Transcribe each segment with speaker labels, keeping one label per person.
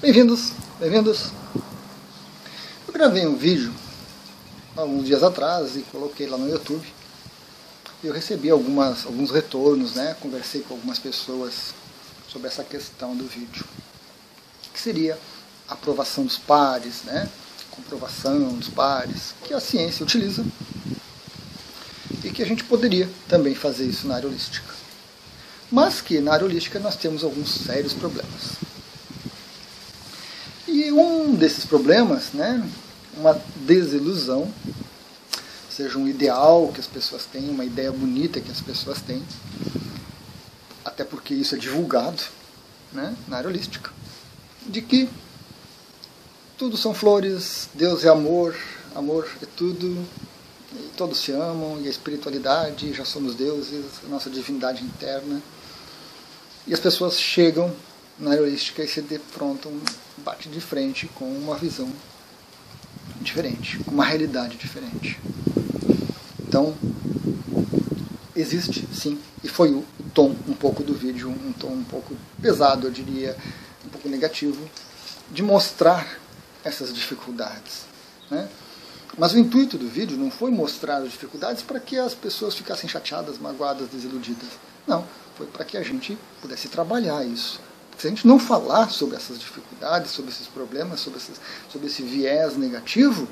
Speaker 1: Bem-vindos, bem-vindos. Eu gravei um vídeo alguns dias atrás e coloquei lá no YouTube. Eu recebi algumas, alguns retornos, né? Conversei com algumas pessoas sobre essa questão do vídeo. Que seria a aprovação dos pares, né? Comprovação dos pares, que a ciência utiliza e que a gente poderia também fazer isso na área holística. Mas que na área holística nós temos alguns sérios problemas. Um desses problemas, né, uma desilusão, seja, um ideal que as pessoas têm, uma ideia bonita que as pessoas têm, até porque isso é divulgado né, na área holística, de que tudo são flores, Deus é amor, amor é tudo, todos se amam, e a espiritualidade, já somos deuses, a nossa divindade interna. E as pessoas chegam na área holística e se defrontam, bate de frente com uma visão diferente, com uma realidade diferente. Então, existe sim, e foi o tom um pouco do vídeo, um tom um pouco pesado, eu diria, um pouco negativo, de mostrar essas dificuldades. Né? Mas o intuito do vídeo não foi mostrar as dificuldades para que as pessoas ficassem chateadas, magoadas, desiludidas. Não, foi para que a gente pudesse trabalhar isso, se a gente não falar sobre essas dificuldades, sobre esses problemas, sobre, sobre esse viés negativo,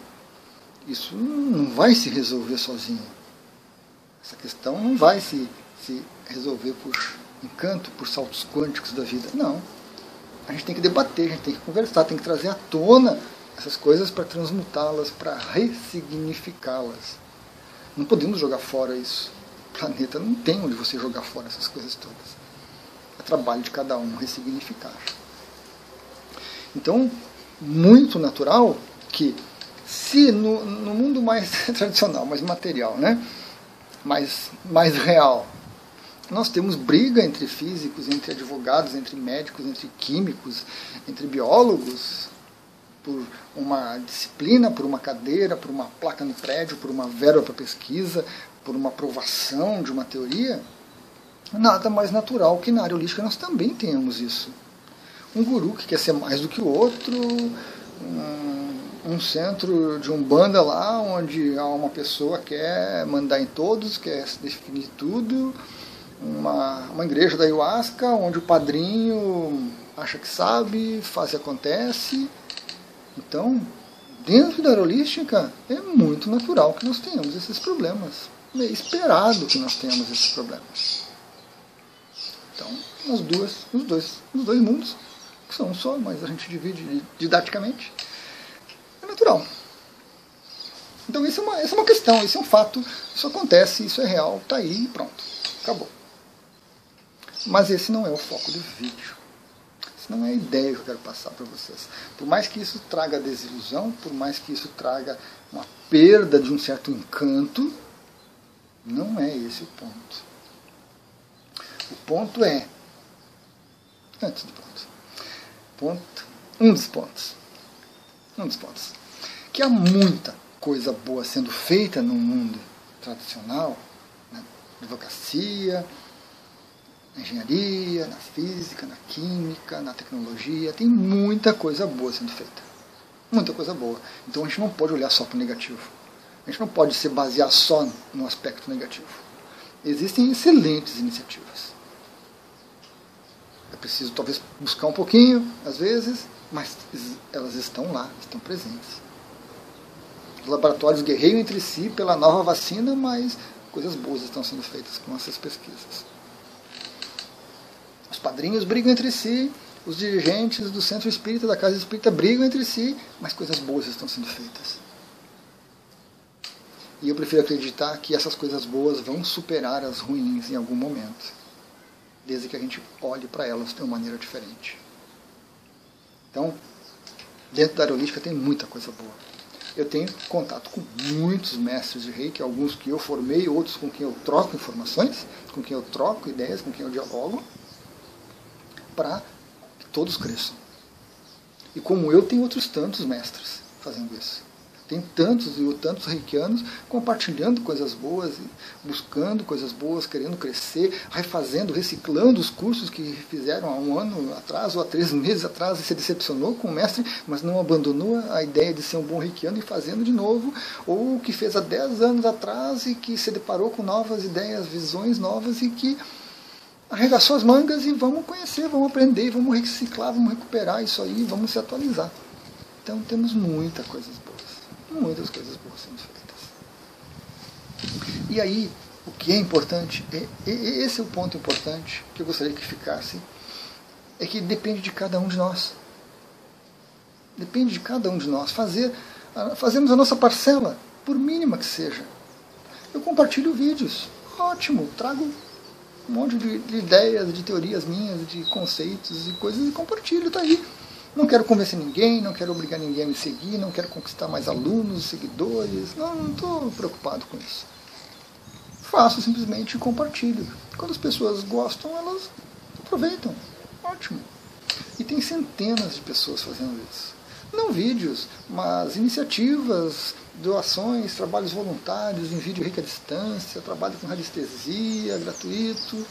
Speaker 1: isso não vai se resolver sozinho. Essa questão não vai se, se resolver por encanto, por saltos quânticos da vida. Não. A gente tem que debater, a gente tem que conversar, tem que trazer à tona essas coisas para transmutá-las, para ressignificá-las. Não podemos jogar fora isso. O planeta não tem onde você jogar fora essas coisas todas trabalho de cada um ressignificar. Então, muito natural que, se no, no mundo mais tradicional, mais material, né, mais, mais real, nós temos briga entre físicos, entre advogados, entre médicos, entre químicos, entre biólogos, por uma disciplina, por uma cadeira, por uma placa no prédio, por uma verba para pesquisa, por uma aprovação de uma teoria, nada mais natural que na área holística nós também tenhamos isso. Um guru que quer ser mais do que o outro, um, um centro de umbanda lá, onde uma pessoa quer mandar em todos, quer definir tudo, uma, uma igreja da ayahuasca, onde o padrinho acha que sabe, faz e acontece. Então, dentro da área holística, é muito natural que nós tenhamos esses problemas. É esperado que nós tenhamos esses problemas. Então, nas duas, nos, dois, nos dois mundos, que são um só, mas a gente divide didaticamente, é natural. Então isso é uma, isso é uma questão, isso é um fato, isso acontece, isso é real, está aí pronto, acabou. Mas esse não é o foco do vídeo. Isso não é a ideia que eu quero passar para vocês. Por mais que isso traga desilusão, por mais que isso traga uma perda de um certo encanto, não é esse o ponto. O ponto é. Antes do ponto. Ponto. Um dos pontos. Um dos pontos. Que há muita coisa boa sendo feita no mundo tradicional, na advocacia, na engenharia, na física, na química, na tecnologia. Tem muita coisa boa sendo feita. Muita coisa boa. Então a gente não pode olhar só para o negativo. A gente não pode se basear só no aspecto negativo. Existem excelentes iniciativas. É preciso talvez buscar um pouquinho, às vezes, mas elas estão lá, estão presentes. Os laboratórios guerreiam entre si pela nova vacina, mas coisas boas estão sendo feitas com essas pesquisas. Os padrinhos brigam entre si, os dirigentes do centro espírita, da casa espírita, brigam entre si, mas coisas boas estão sendo feitas. E eu prefiro acreditar que essas coisas boas vão superar as ruins em algum momento desde que a gente olhe para elas de uma maneira diferente. Então, dentro da aerolística tem muita coisa boa. Eu tenho contato com muitos mestres de reiki, alguns que eu formei, outros com quem eu troco informações, com quem eu troco ideias, com quem eu dialogo, para que todos cresçam. E como eu, tem outros tantos mestres fazendo isso. Tem tantos e tantos reikianos compartilhando coisas boas, buscando coisas boas, querendo crescer, refazendo, reciclando os cursos que fizeram há um ano atrás ou há três meses atrás e se decepcionou com o mestre, mas não abandonou a ideia de ser um bom reikiano e fazendo de novo, ou que fez há dez anos atrás e que se deparou com novas ideias, visões novas e que arregaçou as mangas e vamos conhecer, vamos aprender, vamos reciclar, vamos recuperar isso aí, vamos se atualizar. Então temos muita coisa boa muitas coisas boas sendo feitas. E aí, o que é importante, é, esse é o ponto importante que eu gostaria que ficasse, é que depende de cada um de nós. Depende de cada um de nós. Fazer, fazemos a nossa parcela, por mínima que seja. Eu compartilho vídeos, ótimo, trago um monte de, de ideias, de teorias minhas, de conceitos e coisas e compartilho, está aí. Não quero convencer ninguém, não quero obrigar ninguém a me seguir, não quero conquistar mais alunos, seguidores. Não, não estou preocupado com isso. Faço simplesmente e compartilho. Quando as pessoas gostam, elas aproveitam. Ótimo. E tem centenas de pessoas fazendo isso. Não vídeos, mas iniciativas, doações, trabalhos voluntários em vídeo rica distância, trabalho com radiestesia gratuito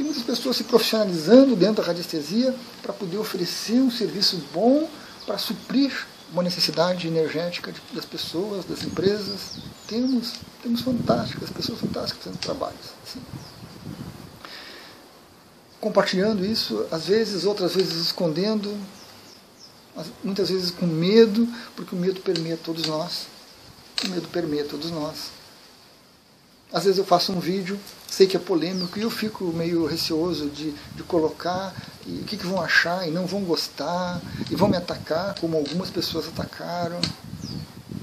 Speaker 1: tem muitas pessoas se profissionalizando dentro da radiestesia para poder oferecer um serviço bom para suprir uma necessidade energética das pessoas, das empresas. Temos, temos fantásticas, pessoas fantásticas fazendo trabalhos. Assim. Compartilhando isso, às vezes, outras vezes escondendo, muitas vezes com medo, porque o medo permeia todos nós. O medo permeia todos nós. Às vezes eu faço um vídeo, sei que é polêmico, e eu fico meio receoso de, de colocar, e o que, que vão achar, e não vão gostar, e vão me atacar, como algumas pessoas atacaram.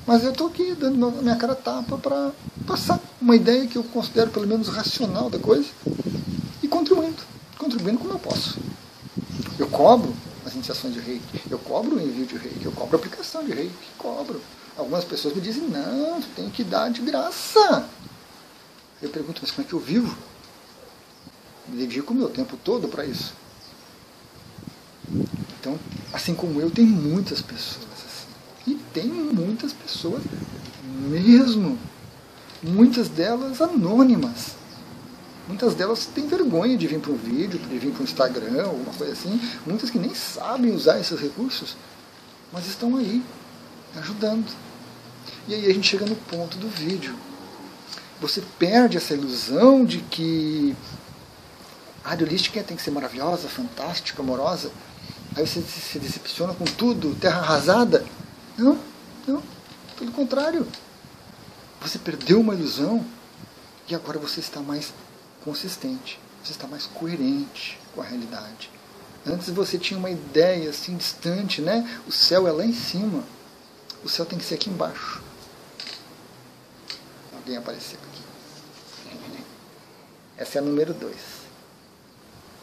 Speaker 1: Mas eu estou aqui dando minha cara tapa para passar uma ideia que eu considero pelo menos racional da coisa, e contribuindo, contribuindo como eu posso. Eu cobro as iniciações de reiki, eu cobro o envio de reiki, eu cobro a aplicação de reiki, cobro. Algumas pessoas me dizem, não, tu tem que dar de graça. Eu pergunto, mas como é que eu vivo? Me dedico o meu tempo todo para isso. Então, assim como eu, tem muitas pessoas assim. E tem muitas pessoas mesmo. Muitas delas anônimas. Muitas delas têm vergonha de vir para um vídeo, de vir para um Instagram, alguma coisa assim. Muitas que nem sabem usar esses recursos, mas estão aí, ajudando. E aí a gente chega no ponto do vídeo você perde essa ilusão de que a holística tem que ser maravilhosa, fantástica, amorosa. Aí você se decepciona com tudo, terra arrasada. Não, não, pelo contrário. Você perdeu uma ilusão e agora você está mais consistente, você está mais coerente com a realidade. Antes você tinha uma ideia assim distante, né? O céu é lá em cima. O céu tem que ser aqui embaixo. Alguém apareceu. Essa é a número 2.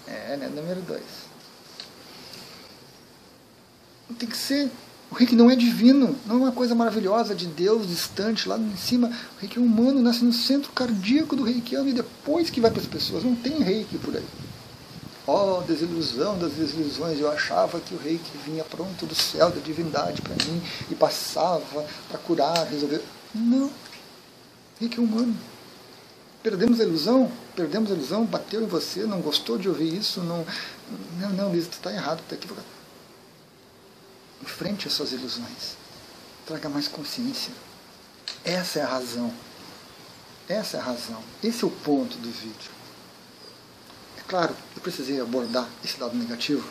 Speaker 1: É, né? Número 2. Tem que ser. O reiki não é divino, não é uma coisa maravilhosa de Deus distante lá em cima. O reiki é humano, nasce no centro cardíaco do reikiano e depois que vai para as pessoas. Não tem reiki por aí. Oh, desilusão das desilusões. Eu achava que o reiki vinha pronto do céu, da divindade para mim e passava para curar, resolver. Não. Reiki é humano. Perdemos a ilusão? Perdemos a ilusão? Bateu em você? Não gostou de ouvir isso? Não, não, não Lisa, está errado, está equivocado. Enfrente as suas ilusões. Traga mais consciência. Essa é a razão. Essa é a razão. Esse é o ponto do vídeo. É claro, eu precisei abordar esse lado negativo,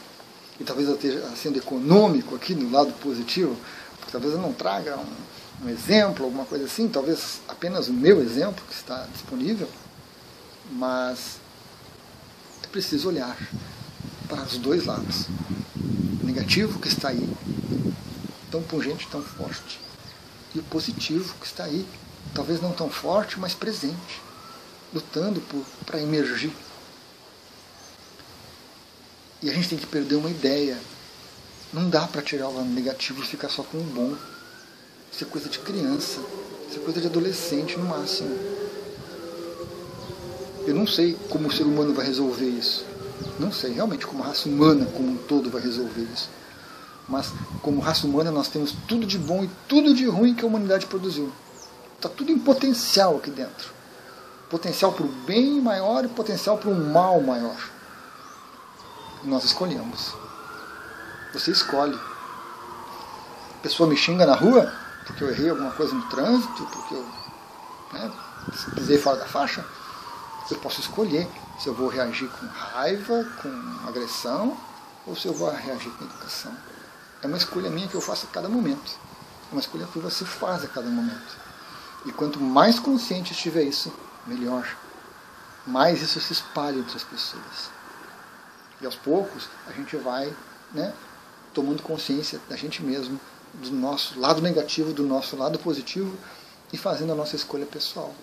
Speaker 1: e talvez eu esteja sendo econômico aqui no lado positivo, porque talvez eu não traga um, um exemplo, alguma coisa assim, talvez apenas o meu exemplo que está disponível, mas é preciso olhar para os dois lados. O negativo que está aí, tão pungente, tão forte, e o positivo que está aí, talvez não tão forte, mas presente, lutando para emergir. E a gente tem que perder uma ideia. Não dá para tirar o lado negativo e ficar só com o bom. Isso é coisa de criança. Isso é coisa de adolescente no máximo. Eu não sei como o ser humano vai resolver isso. Não sei realmente como a raça humana como um todo vai resolver isso. mas como raça humana nós temos tudo de bom e tudo de ruim que a humanidade produziu. Está tudo em potencial aqui dentro. Potencial para o bem maior e potencial para um mal maior. Nós escolhemos. Você escolhe. A pessoa me xinga na rua porque eu errei alguma coisa no trânsito, porque eu né, pisei fora da faixa. Eu posso escolher se eu vou reagir com raiva, com agressão, ou se eu vou reagir com educação. É uma escolha minha que eu faço a cada momento. É uma escolha que você faz a cada momento. E quanto mais consciente estiver isso, melhor. Mais isso se espalha entre as pessoas. E aos poucos a gente vai né, tomando consciência da gente mesmo, do nosso lado negativo, do nosso lado positivo e fazendo a nossa escolha pessoal.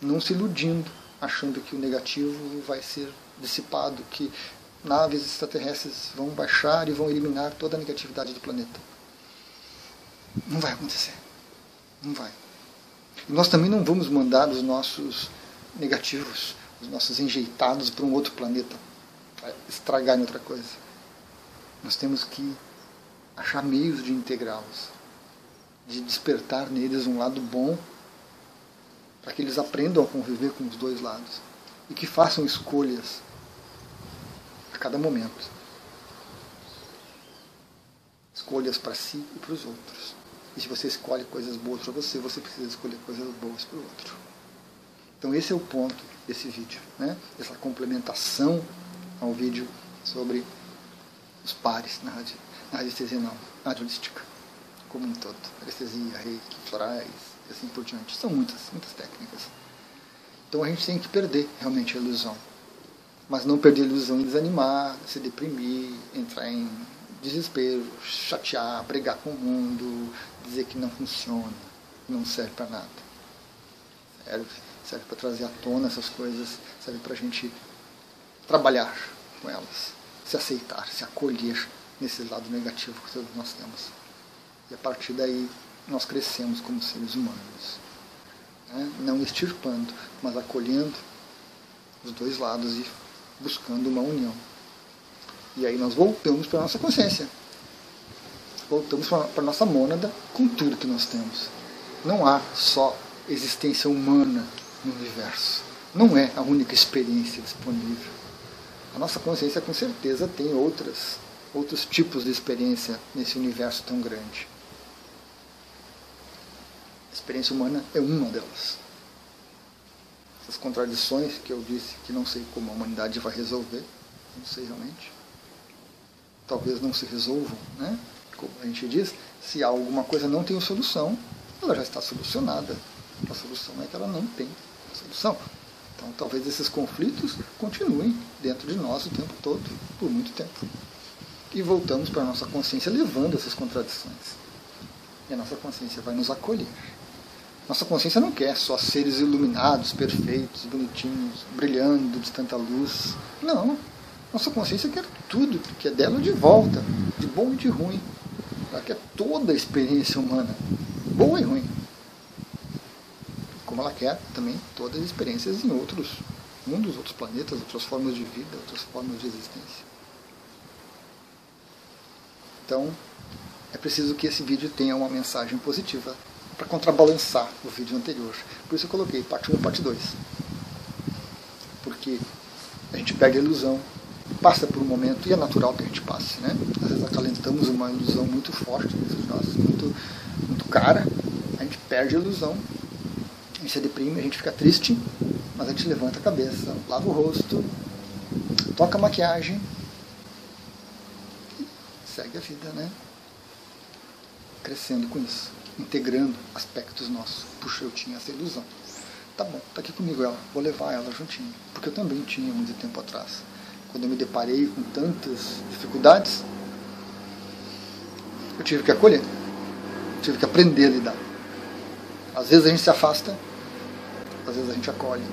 Speaker 1: Não se iludindo, achando que o negativo vai ser dissipado, que naves extraterrestres vão baixar e vão eliminar toda a negatividade do planeta. Não vai acontecer. Não vai. E nós também não vamos mandar os nossos negativos, os nossos enjeitados para um outro planeta, para estragar em outra coisa. Nós temos que achar meios de integrá-los, de despertar neles um lado bom, para que eles aprendam a conviver com os dois lados e que façam escolhas cada momento. Escolhas para si e para os outros. E se você escolhe coisas boas para você, você precisa escolher coisas boas para o outro. Então esse é o ponto desse vídeo, né? essa complementação ao vídeo sobre os pares na, radio, na radiestesia não, na holística, como um todo. Anestesia, reiki, florais e assim por diante. São muitas, muitas técnicas. Então a gente tem que perder realmente a ilusão mas não perder a ilusão de desanimar, se deprimir, entrar em desespero, chatear, brigar com o mundo, dizer que não funciona, não serve para nada. Serve, serve para trazer à tona essas coisas, serve para a gente trabalhar com elas, se aceitar, se acolher nesse lado negativo que todos nós temos. E a partir daí nós crescemos como seres humanos. Né? Não extirpando, mas acolhendo os dois lados e buscando uma união. E aí nós voltamos para a nossa consciência. Voltamos para a nossa mônada com tudo que nós temos. Não há só existência humana no universo. Não é a única experiência disponível. A nossa consciência com certeza tem outras, outros tipos de experiência nesse universo tão grande. A experiência humana é uma delas essas contradições que eu disse que não sei como a humanidade vai resolver, não sei realmente. Talvez não se resolvam, né? Como a gente diz, se alguma coisa não tem solução, ela já está solucionada. A solução é que ela não tem solução. Então talvez esses conflitos continuem dentro de nós o tempo todo, por muito tempo. E voltamos para a nossa consciência levando essas contradições. E a nossa consciência vai nos acolher. Nossa consciência não quer só seres iluminados, perfeitos, bonitinhos, brilhando de tanta luz. Não. Nossa consciência quer tudo que é dela de volta, de bom e de ruim. Ela quer toda a experiência humana, boa e ruim. Como ela quer também todas as experiências em outros mundos, outros planetas, outras formas de vida, outras formas de existência. Então, é preciso que esse vídeo tenha uma mensagem positiva para contrabalançar o vídeo anterior. Por isso eu coloquei parte 1 e parte 2. Porque a gente pega a ilusão, passa por um momento, e é natural que a gente passe. Né? Às vezes acalentamos uma ilusão muito forte muito, muito cara, a gente perde a ilusão, a gente se deprime, a gente fica triste, mas a gente levanta a cabeça, lava o rosto, toca a maquiagem segue a vida, né? Crescendo com isso integrando aspectos nossos. Puxa, eu tinha essa ilusão. Tá bom, tá aqui comigo ela, vou levar ela juntinho. Porque eu também tinha muito tempo atrás. Quando eu me deparei com tantas dificuldades, eu tive que acolher. Tive que aprender a lidar. Às vezes a gente se afasta, às vezes a gente acolhe.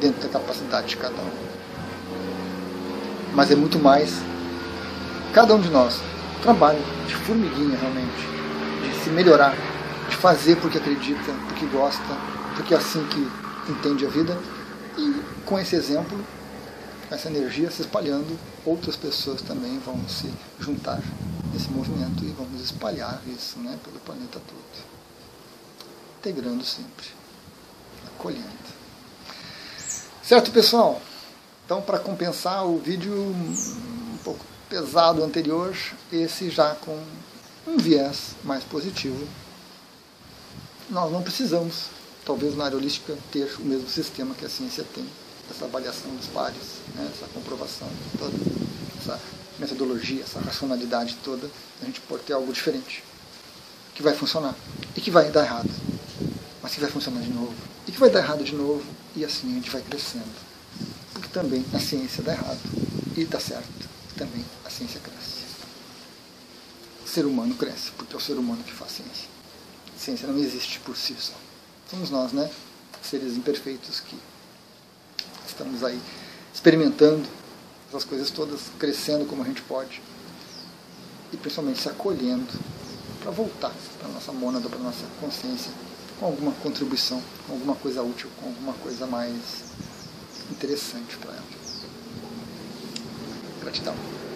Speaker 1: Dentro da capacidade de cada um. Mas é muito mais cada um de nós. Trabalho de formiguinha realmente se melhorar, de fazer porque acredita, porque gosta, porque é assim que entende a vida. E com esse exemplo, essa energia se espalhando, outras pessoas também vão se juntar nesse movimento e vamos espalhar isso né, pelo planeta todo. Integrando sempre, acolhendo. Certo, pessoal? Então, para compensar o vídeo um pouco pesado anterior, esse já com um viés mais positivo. Nós não precisamos, talvez na área holística, ter o mesmo sistema que a ciência tem essa avaliação dos pares, né, essa comprovação toda, essa metodologia, essa racionalidade toda, a gente pode ter algo diferente, que vai funcionar e que vai dar errado, mas que vai funcionar de novo, e que vai dar errado de novo, e assim a gente vai crescendo. Porque também a ciência dá errado e dá certo, também a ciência cresce. O ser humano cresce, porque é o ser humano que faz ciência. A ciência não existe por si só. Somos nós, né? Seres imperfeitos que estamos aí experimentando essas coisas todas, crescendo como a gente pode e principalmente se acolhendo para voltar para a nossa mônada, para a nossa consciência, com alguma contribuição, com alguma coisa útil, com alguma coisa mais interessante para ela. Gratidão.